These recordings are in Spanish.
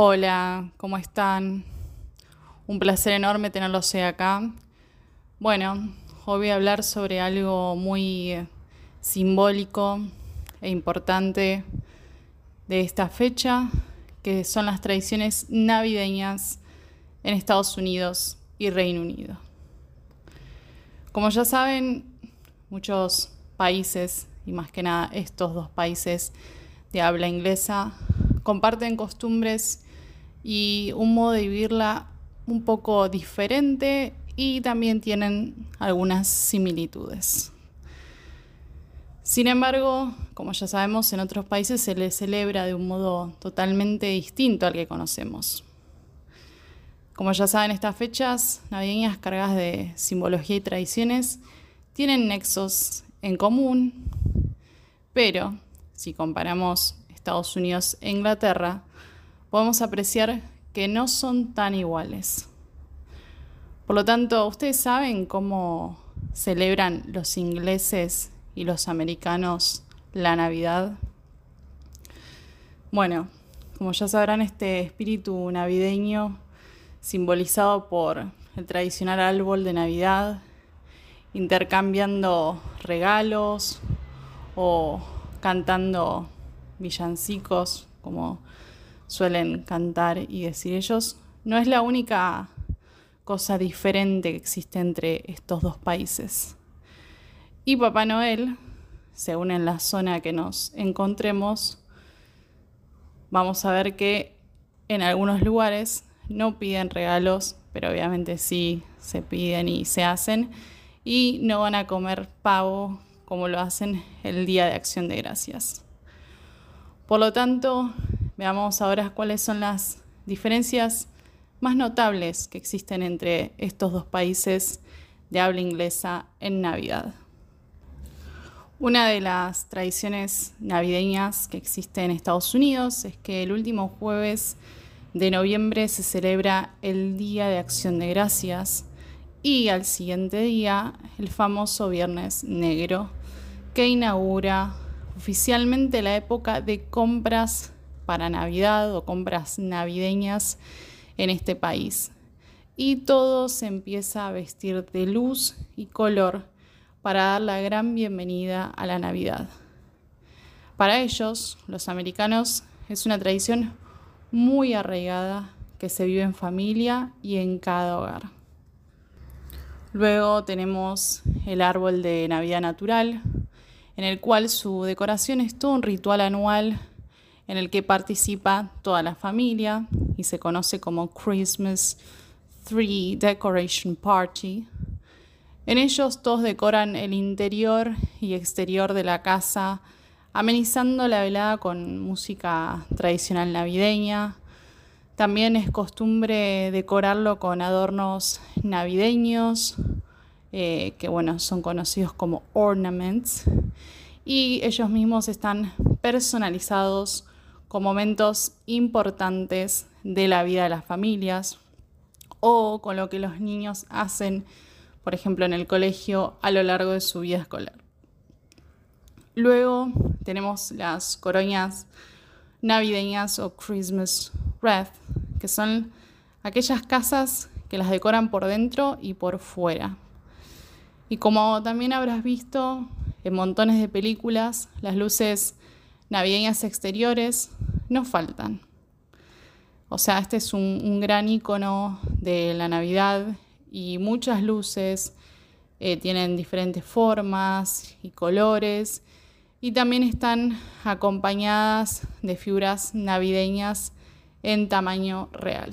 Hola, ¿cómo están? Un placer enorme tenerlos acá. Bueno, hoy voy a hablar sobre algo muy eh, simbólico e importante de esta fecha, que son las tradiciones navideñas en Estados Unidos y Reino Unido. Como ya saben, muchos países, y más que nada estos dos países de habla inglesa, comparten costumbres y un modo de vivirla un poco diferente y también tienen algunas similitudes. Sin embargo, como ya sabemos, en otros países se le celebra de un modo totalmente distinto al que conocemos. Como ya saben, estas fechas navideñas cargadas de simbología y tradiciones tienen nexos en común, pero si comparamos Estados Unidos e Inglaterra, podemos apreciar que no son tan iguales. Por lo tanto, ¿ustedes saben cómo celebran los ingleses y los americanos la Navidad? Bueno, como ya sabrán, este espíritu navideño, simbolizado por el tradicional árbol de Navidad, intercambiando regalos o cantando villancicos, como suelen cantar y decir ellos, no es la única cosa diferente que existe entre estos dos países. Y Papá Noel, según en la zona que nos encontremos, vamos a ver que en algunos lugares no piden regalos, pero obviamente sí se piden y se hacen, y no van a comer pavo como lo hacen el Día de Acción de Gracias. Por lo tanto, veamos ahora cuáles son las diferencias más notables que existen entre estos dos países de habla inglesa en Navidad. Una de las tradiciones navideñas que existe en Estados Unidos es que el último jueves de noviembre se celebra el Día de Acción de Gracias y al siguiente día el famoso Viernes Negro que inaugura oficialmente la época de compras para Navidad o compras navideñas en este país. Y todo se empieza a vestir de luz y color para dar la gran bienvenida a la Navidad. Para ellos, los americanos, es una tradición muy arraigada que se vive en familia y en cada hogar. Luego tenemos el árbol de Navidad natural, en el cual su decoración es todo un ritual anual en el que participa toda la familia y se conoce como Christmas Tree Decoration Party. En ellos todos decoran el interior y exterior de la casa, amenizando la velada con música tradicional navideña. También es costumbre decorarlo con adornos navideños, eh, que bueno, son conocidos como ornaments, y ellos mismos están personalizados con momentos importantes de la vida de las familias o con lo que los niños hacen, por ejemplo, en el colegio a lo largo de su vida escolar. Luego tenemos las coroñas navideñas o Christmas wreath, que son aquellas casas que las decoran por dentro y por fuera. Y como también habrás visto en montones de películas, las luces navideñas exteriores no faltan. O sea, este es un, gran icono de la Navidad y muchas luces eh, tienen diferentes formas y colores y también están acompañadas de figuras navideñas en tamaño real.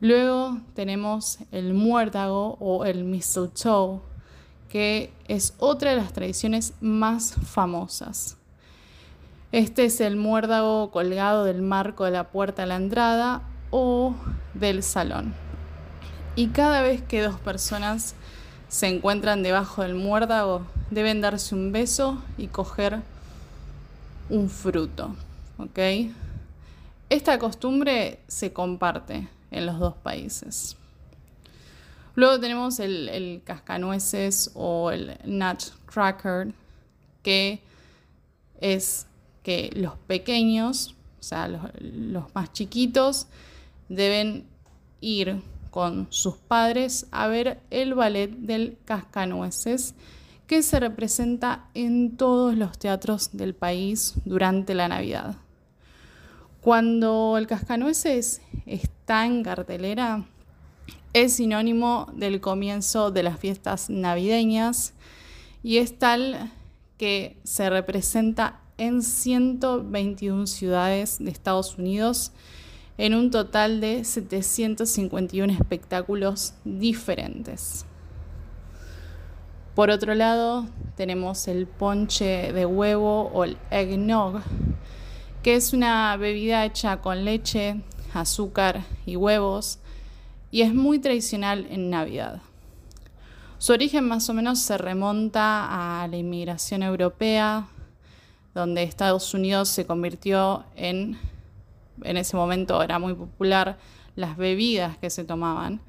Luego tenemos el muérdago o el mistletoe, que es otra de las tradiciones más famosas. Este es el muérdago colgado del marco de la puerta a la entrada o del salón. Y cada vez que dos personas se encuentran debajo del muérdago, deben darse un beso y coger un fruto. Esta costumbre se comparte en los dos países. Luego tenemos el, cascanueces o el nutcracker, que es que los pequeños o sea, los, los más chiquitos, deben ir con sus padres a ver el ballet del Cascanueces, que se representa en todos los teatros del país durante la Navidad. Cuando el Cascanueces está en cartelera, es sinónimo del comienzo de las fiestas navideñas y es tal que se representa en 121 ciudades de Estados Unidos en un total de 751 espectáculos diferentes. Por otro lado, tenemos el ponche de huevo o el eggnog, que es una bebida hecha con leche, azúcar y huevos y es muy tradicional en Navidad. Su origen más o menos se remonta a la inmigración europea, donde Estados Unidos se convirtió en, en ese momento era muy popular, las bebidas que se tomaban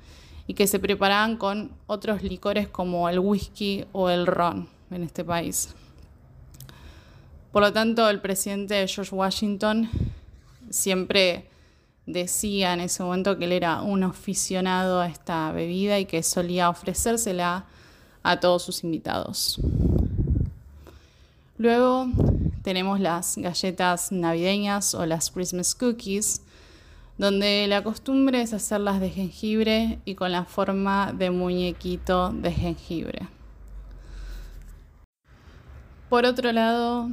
y que se preparaban con otros licores como el whisky o el ron en este país. Por lo tanto, el presidente George Washington siempre decía en ese momento que él era un aficionado a esta bebida y que solía ofrecérsela a todos sus invitados. Luego tenemos las galletas navideñas o las Christmas cookies, donde la costumbre es hacerlas de jengibre y con la forma de muñequito de jengibre. Por otro lado,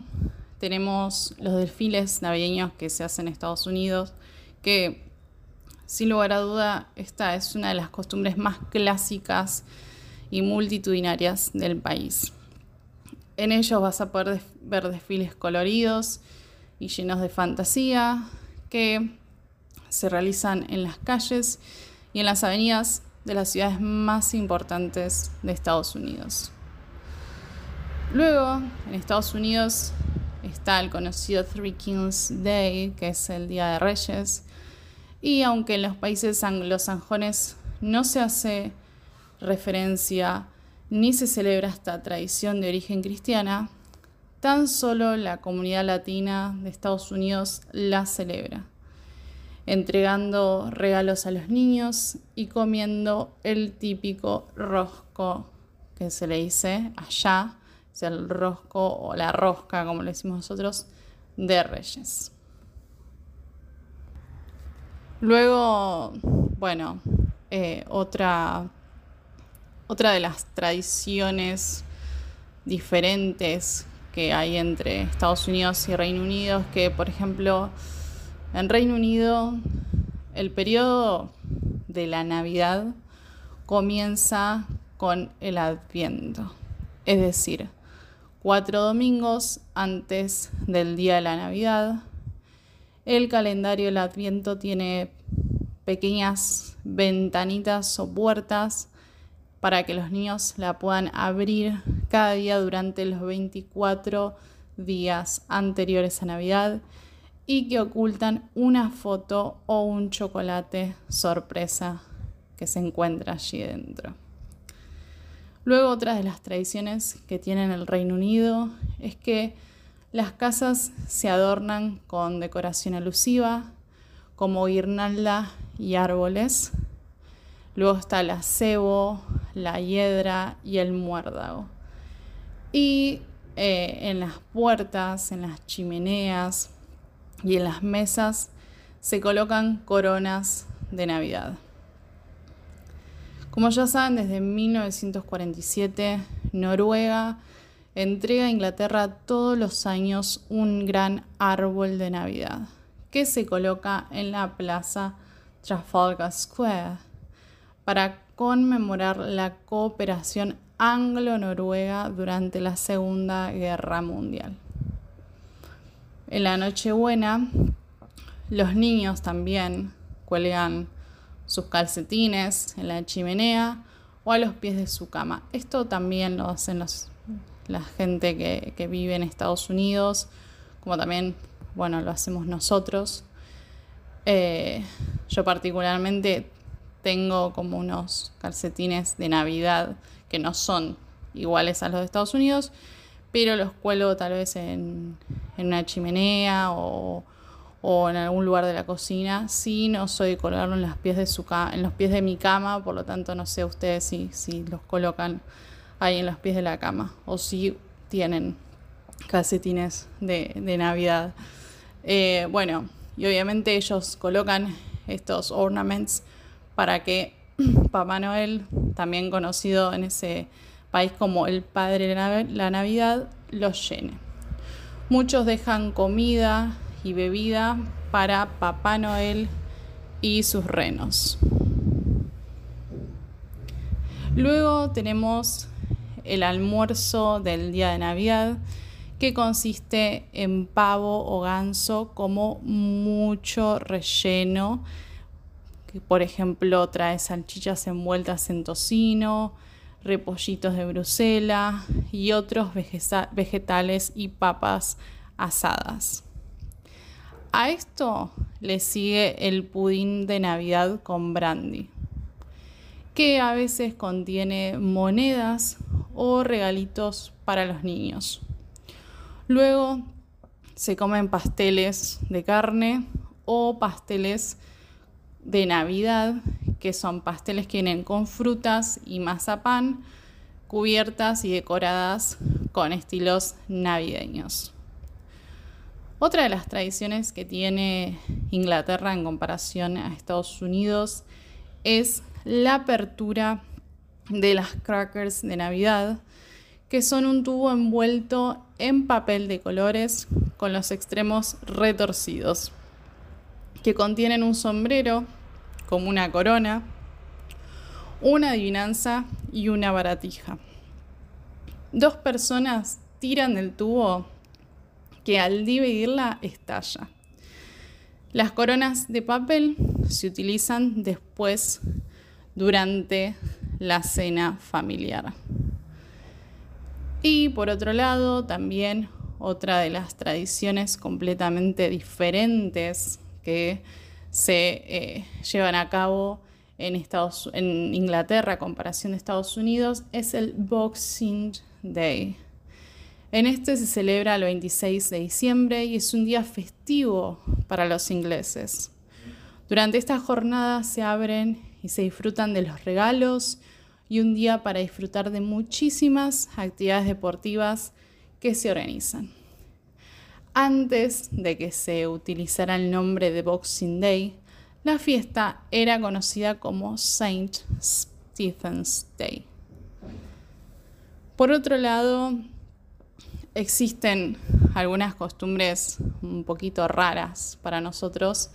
tenemos los desfiles navideños que se hacen en Estados Unidos, que sin lugar a duda esta es una de las costumbres más clásicas y multitudinarias del país. En ellos vas a poder ver desfiles coloridos y llenos de fantasía que se realizan en las calles y en las avenidas de las ciudades más importantes de Estados Unidos. Luego, en Estados Unidos está el conocido Three Kings Day, que es el Día de Reyes, y aunque en los países anglosajones no se hace referencia ni se celebra esta tradición de origen cristiana, tan solo la comunidad latina de Estados Unidos la celebra, entregando regalos a los niños y comiendo el típico rosco que se le dice allá, es el rosco o la rosca, como le decimos nosotros, de reyes. Luego, bueno, eh, otra, otra de las tradiciones diferentes que hay entre Estados Unidos y Reino Unido es que, por ejemplo, en Reino Unido el periodo de la Navidad comienza con el Adviento, es decir, cuatro domingos antes del día de la Navidad. El calendario del Adviento tiene pequeñas ventanitas o puertas para que los niños la puedan abrir cada día durante los 24 días anteriores a Navidad y que ocultan una foto o un chocolate sorpresa que se encuentra allí dentro. Luego otra de las tradiciones que tiene el Reino Unido es que las casas se adornan con decoración alusiva, como guirnalda y árboles. Luego está el acebo, la hiedra y el muérdago. Y eh, en las puertas, en las chimeneas y en las mesas se colocan coronas de Navidad. Como ya saben, desde 1947 Noruega entrega a Inglaterra todos los años un gran árbol de Navidad que se coloca en la plaza Trafalgar Square para conmemorar la cooperación anglo-noruega durante la Segunda Guerra Mundial. En la Nochebuena, los niños también cuelgan sus calcetines en la chimenea o a los pies de su cama. Esto también lo hacen los la gente que, vive en Estados Unidos, como también, bueno, lo hacemos nosotros. Eh, yo particularmente tengo como unos calcetines de Navidad que no son iguales a los de Estados Unidos, pero los cuelgo tal vez en, una chimenea o, en algún lugar de la cocina. Sí, no soy de en, los pies de su en los pies de mi cama, por lo tanto no sé ustedes si, si los colocan ahí en los pies de la cama o si tienen calcetines de, de Navidad. Eh, bueno, y obviamente ellos colocan estos ornaments para que Papá Noel, también conocido en ese país como el Padre de la Navidad, los llene. Muchos dejan comida y bebida para Papá Noel y sus renos. Luego tenemos el almuerzo del día de Navidad, que consiste en pavo o ganso como mucho relleno, que por ejemplo trae salchichas envueltas en tocino, repollitos de Bruselas y otros vegetales y papas asadas. A esto le sigue el pudín de Navidad con brandy, que a veces contiene monedas o regalitos para los niños. Luego se comen pasteles de carne o pasteles de Navidad, que son pasteles que vienen con frutas y mazapán, cubiertas y decoradas con estilos navideños. Otra de las tradiciones que tiene Inglaterra en comparación a Estados Unidos es la apertura de las crackers de Navidad, que son un tubo envuelto en papel de colores con los extremos retorcidos, que contienen un sombrero como una corona, una adivinanza y una baratija. Dos personas tiran del tubo que al dividirla estalla. Las coronas de papel se utilizan después durante la cena familiar. Y por otro lado, también otra de las tradiciones completamente diferentes que se eh, llevan a cabo en, Estados, en Inglaterra a comparación de Estados Unidos es el Boxing Day. En este se celebra el 26 de diciembre y es un día festivo para los ingleses. Durante esta jornada se abren y se disfrutan de los regalos y un día para disfrutar de muchísimas actividades deportivas que se organizan. Antes de que se utilizara el nombre de Boxing Day, la fiesta era conocida como Saint Stephen's Day. Por otro lado, existen algunas costumbres un poquito raras para nosotros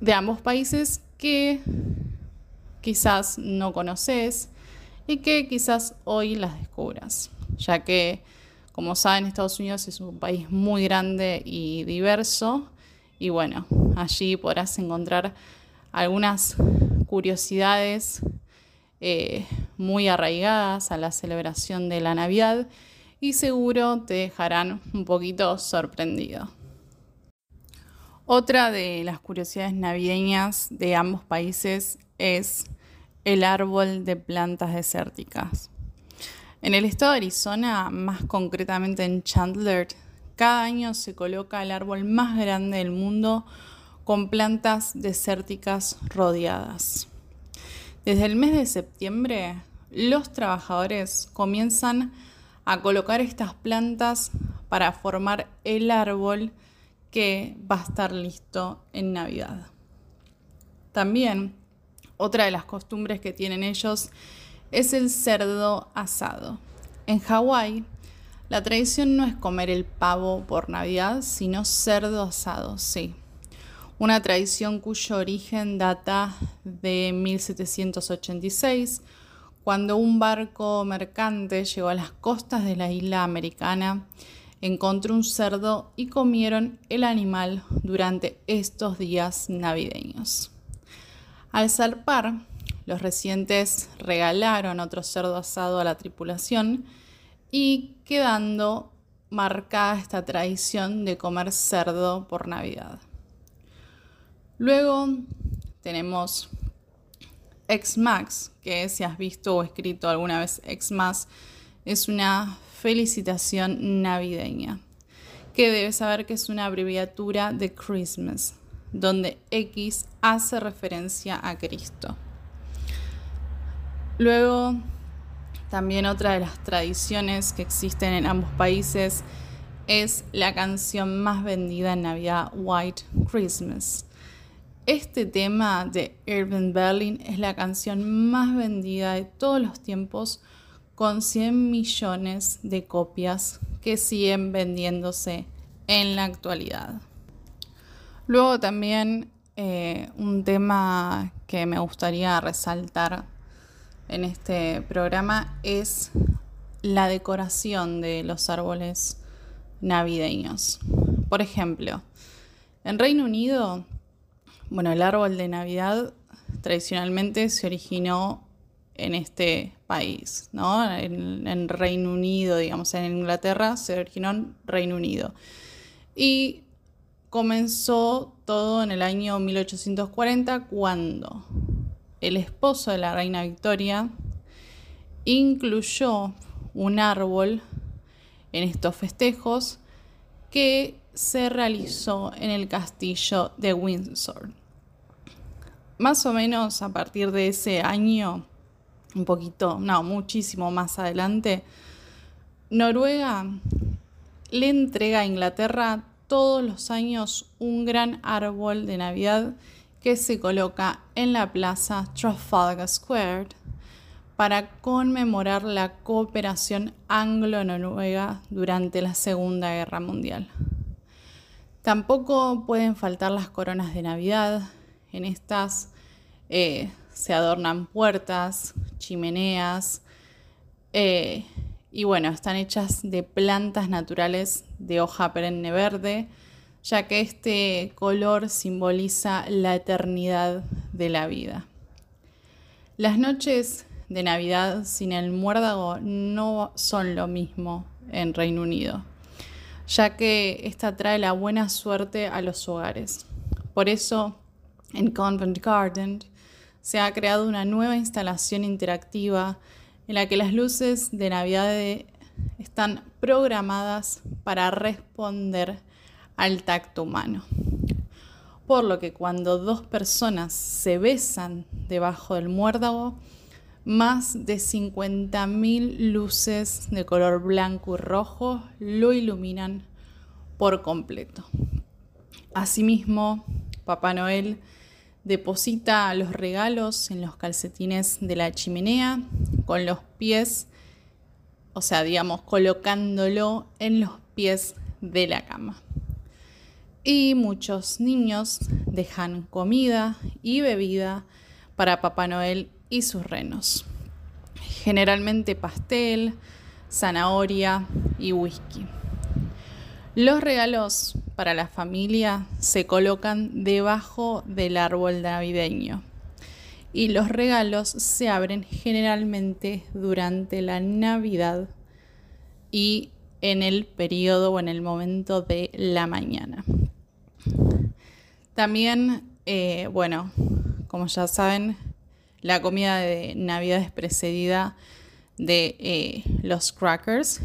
de ambos países que quizás no conoces y que quizás hoy las descubras, ya que, como saben, Estados Unidos es un país muy grande y diverso y bueno, allí podrás encontrar algunas curiosidades eh, muy arraigadas a la celebración de la Navidad y seguro te dejarán un poquito sorprendido. Otra de las curiosidades navideñas de ambos países es el árbol de plantas desérticas. En el estado de Arizona, más concretamente en Chandler, cada año se coloca el árbol más grande del mundo con plantas desérticas rodeadas. Desde el mes de septiembre, los trabajadores comienzan a colocar estas plantas para formar el árbol que va a estar listo en Navidad. También otra de las costumbres que tienen ellos es el cerdo asado. En Hawái, la tradición no es comer el pavo por Navidad, sino cerdo asado, sí. Una tradición cuyo origen data de 1786 cuando un barco mercante llegó a las costas de la isla americana, encontró un cerdo y comieron el animal durante estos días navideños. Al zarpar, los residentes regalaron otro cerdo asado a la tripulación y quedando marcada esta tradición de comer cerdo por Navidad. Luego tenemos Xmas, que si has visto o escrito alguna vez Xmas, es una felicitación navideña que debes saber que es una abreviatura de Christmas, donde X hace referencia a Cristo. Luego, también otra de las tradiciones que existen en ambos países es la canción más vendida en Navidad, White Christmas. Este tema de Irving Berlin es la canción más vendida de todos los tiempos con 100 millones de copias que siguen vendiéndose en la actualidad. Luego también eh, un tema que me gustaría resaltar en este programa es la decoración de los árboles navideños. Por ejemplo, en Reino Unido, bueno, el árbol de Navidad tradicionalmente se originó en este país, ¿no? En, en, Reino Unido, digamos, en Inglaterra se originó en Reino Unido. Y comenzó todo en el año 1840 cuando el esposo de la reina Victoria incluyó un árbol en estos festejos que se realizó en el castillo de Windsor. Más o menos a partir de ese año, un poquito, no, muchísimo más adelante, Noruega le entrega a Inglaterra todos los años un gran árbol de Navidad que se coloca en la plaza Trafalgar Square para conmemorar la cooperación anglo-noruega durante la Segunda Guerra Mundial. Tampoco pueden faltar las coronas de Navidad. En estas eh, se adornan puertas, chimeneas eh, y bueno, están hechas de plantas naturales de hoja perenne verde ya que este color simboliza la eternidad de la vida. Las noches de Navidad sin el muérdago no son lo mismo en Reino Unido, ya que esta trae la buena suerte a los hogares. Por eso, en Convent Garden se ha creado una nueva instalación interactiva en la que las luces de Navidad están programadas para responder al tacto humano. Por lo que cuando dos personas se besan debajo del muérdago, más de 50.000 luces de color blanco y rojo lo iluminan por completo. Asimismo, Papá Noel deposita los regalos en los calcetines de la chimenea con los pies, o sea, digamos, colocándolo en los pies de la cama y muchos niños dejan comida y bebida para Papá Noel y sus renos. Generalmente pastel, zanahoria y whisky. Los regalos para la familia se colocan debajo del árbol navideño y los regalos se abren generalmente durante la Navidad y en el periodo o en el momento de la mañana. También, eh, bueno, como ya saben, la comida de Navidad es precedida de eh, los crackers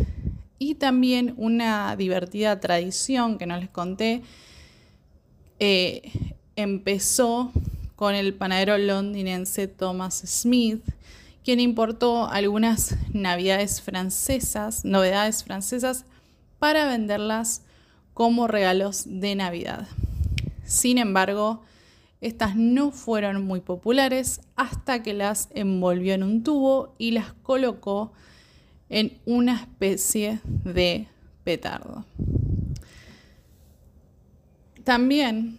y también una divertida tradición que no les conté eh, empezó con el panadero londinense Thomas Smith, quien importó algunas navidades francesas, novedades francesas, para venderlas como regalos de Navidad. Sin embargo, estas no fueron muy populares hasta que las envolvió en un tubo y las colocó en una especie de petardo. También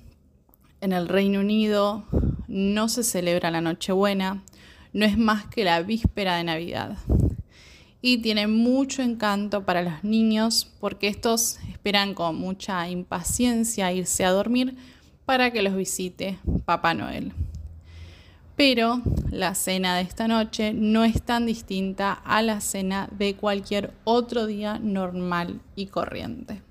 en el Reino Unido no se celebra la Nochebuena, no es más que la víspera de Navidad. Y tiene mucho encanto para los niños porque estos esperan con mucha impaciencia irse a dormir para que los visite Papá Noel. Pero la cena de esta noche no es tan distinta a la cena de cualquier otro día normal y corriente.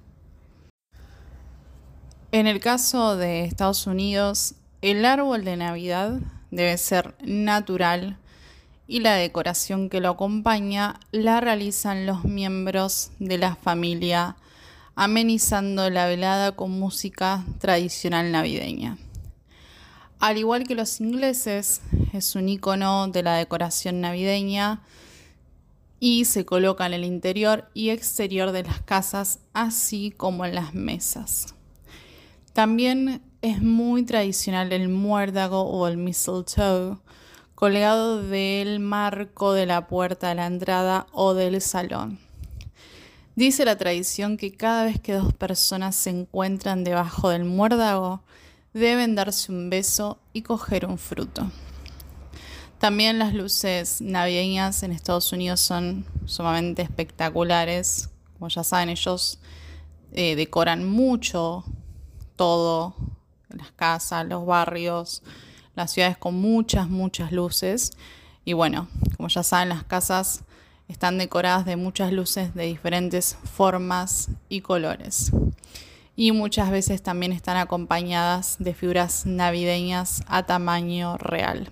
En el caso de Estados Unidos, el árbol de Navidad debe ser natural y la decoración que lo acompaña la realizan los miembros de la familia amenizando la velada con música tradicional navideña. Al igual que los ingleses, es un icono de la decoración navideña y se coloca en el interior y exterior de las casas, así como en las mesas. También es muy tradicional el muérdago o el mistletoe, colgado del marco de la puerta de la entrada o del salón. Dice la tradición que cada vez que dos personas se encuentran debajo del muérdago, deben darse un beso y coger un fruto. También las luces navideñas en Estados Unidos son sumamente espectaculares. Como ya saben, ellos eh, decoran mucho todo, las casas, los barrios, las ciudades con muchas, muchas luces. Y bueno, como ya saben, las casas están decoradas de muchas luces de diferentes formas y colores. Y muchas veces también están acompañadas de figuras navideñas a tamaño real.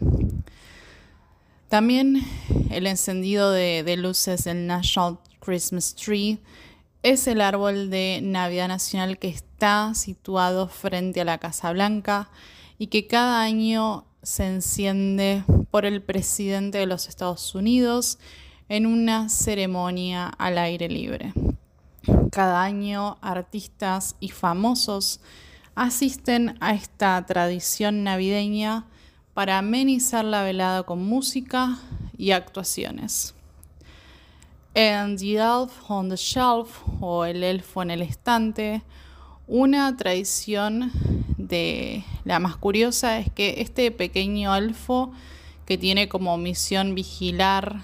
También el encendido de, luces del National Christmas Tree es el árbol de Navidad Nacional que está situado frente a la Casa Blanca y que cada año se enciende por el presidente de los Estados Unidos en una ceremonia al aire libre. Cada año artistas y famosos asisten a esta tradición navideña para amenizar la velada con música y actuaciones. En The Elf on the Shelf o El Elfo en el Estante, una tradición de la más curiosa es que este pequeño elfo que tiene como misión vigilar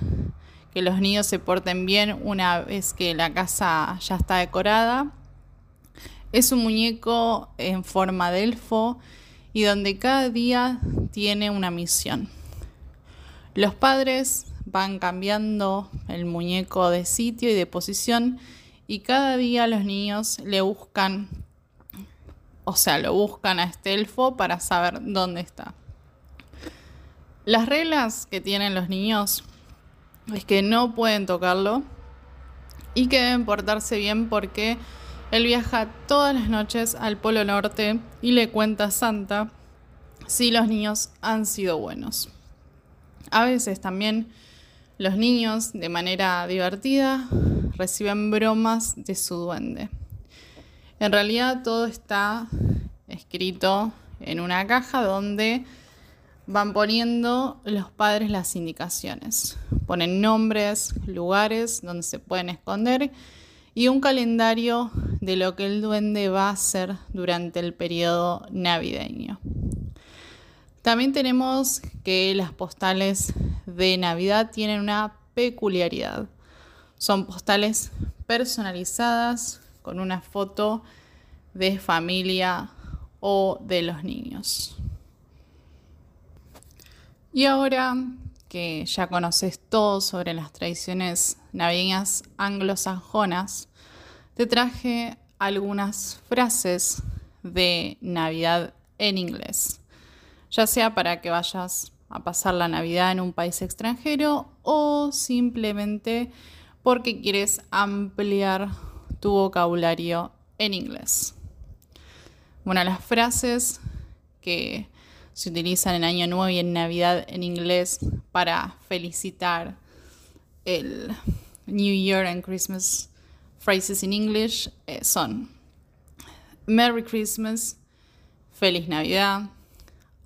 que los niños se porten bien una vez que la casa ya está decorada, es un muñeco en forma de elfo y donde cada día tiene una misión. Los padres van cambiando el muñeco de sitio y de posición y cada día los niños le buscan, o sea, lo buscan a este elfo para saber dónde está. Las reglas que tienen los niños es que no pueden tocarlo y que deben portarse bien porque él viaja todas las noches al Polo Norte y le cuenta a Santa si los niños han sido buenos. A veces también los niños, de manera divertida, reciben bromas de su duende. En realidad todo está escrito en una caja donde van poniendo los padres las indicaciones. Ponen nombres, lugares donde se pueden esconder y un calendario de lo que el duende va a hacer durante el periodo navideño. También tenemos que las postales de Navidad tienen una peculiaridad. Son postales personalizadas con una foto de familia o de los niños. Y ahora que ya conoces todo sobre las tradiciones navideñas anglosajonas, te traje algunas frases de Navidad en inglés, ya sea para que vayas a pasar la Navidad en un país extranjero o simplemente porque quieres ampliar tu vocabulario en inglés. Bueno, las frases que se utilizan en Año Nuevo y en Navidad en inglés para felicitar el New Year and Christmas phrases in English eh, son Merry Christmas, Feliz Navidad,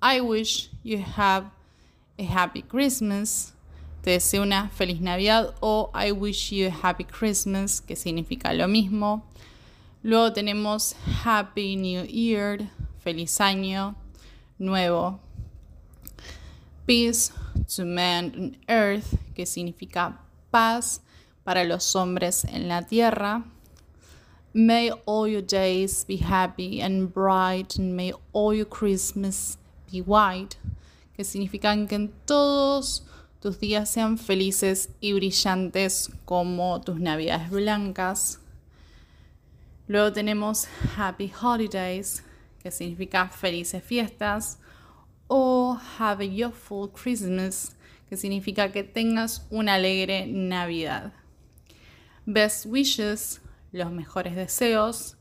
I wish you have a happy Christmas, te deseo una feliz Navidad o I wish you a happy Christmas, que significa lo mismo. Luego tenemos Happy New Year, feliz año nuevo. Peace to man on earth, que significa paz para los hombres en la tierra. May all your days be happy and bright, and may all your Christmas be white, que significan que en todos tus días sean felices y brillantes como tus navidades blancas. Luego tenemos Happy Holidays, que significa felices fiestas, o Have a Joyful Christmas, que significa que tengas una alegre Navidad. Best wishes, los mejores deseos.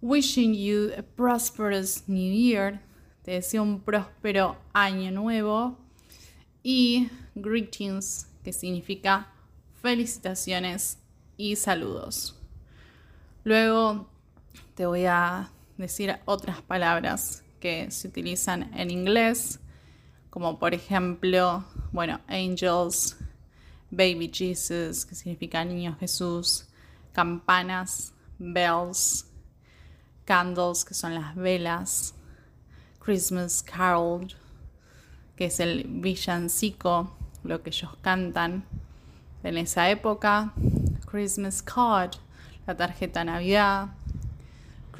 Wishing you a prosperous new year. Te deseo un próspero año nuevo. Y greetings, que significa felicitaciones y saludos. Luego te voy a decir otras palabras que se utilizan en inglés, como por ejemplo, bueno, angels, baby Jesus, que significa niño Jesús, campanas, bells, candles, que son las velas, Christmas carol, que es el villancico, lo que ellos cantan en esa época, Christmas card, la tarjeta Navidad,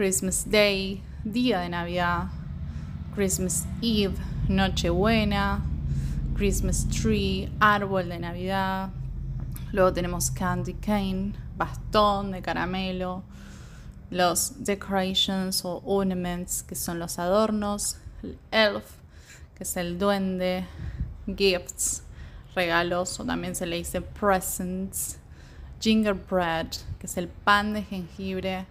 Christmas Day, día de Navidad, Christmas Eve, Nochebuena, Christmas Tree, árbol de Navidad. Luego tenemos candy cane, bastón de caramelo, los decorations o ornaments, que son los adornos, el elf, que es el duende, gifts, regalos, o también se le dice presents, gingerbread, que es el pan de jengibre,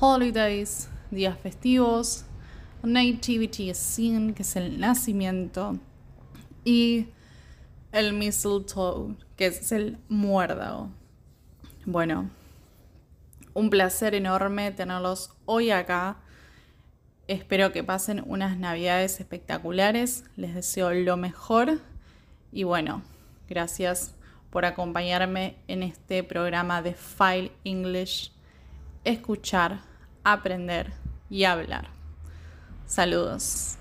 holidays, días festivos, nativity scene, que es el nacimiento, y el mistletoe, que es el muérdago. Bueno, un placer enorme tenerlos hoy acá. Espero que pasen unas navidades espectaculares. Les deseo lo mejor. Y bueno, gracias por acompañarme en este programa de File English. Escuchar, aprender y hablar. Saludos.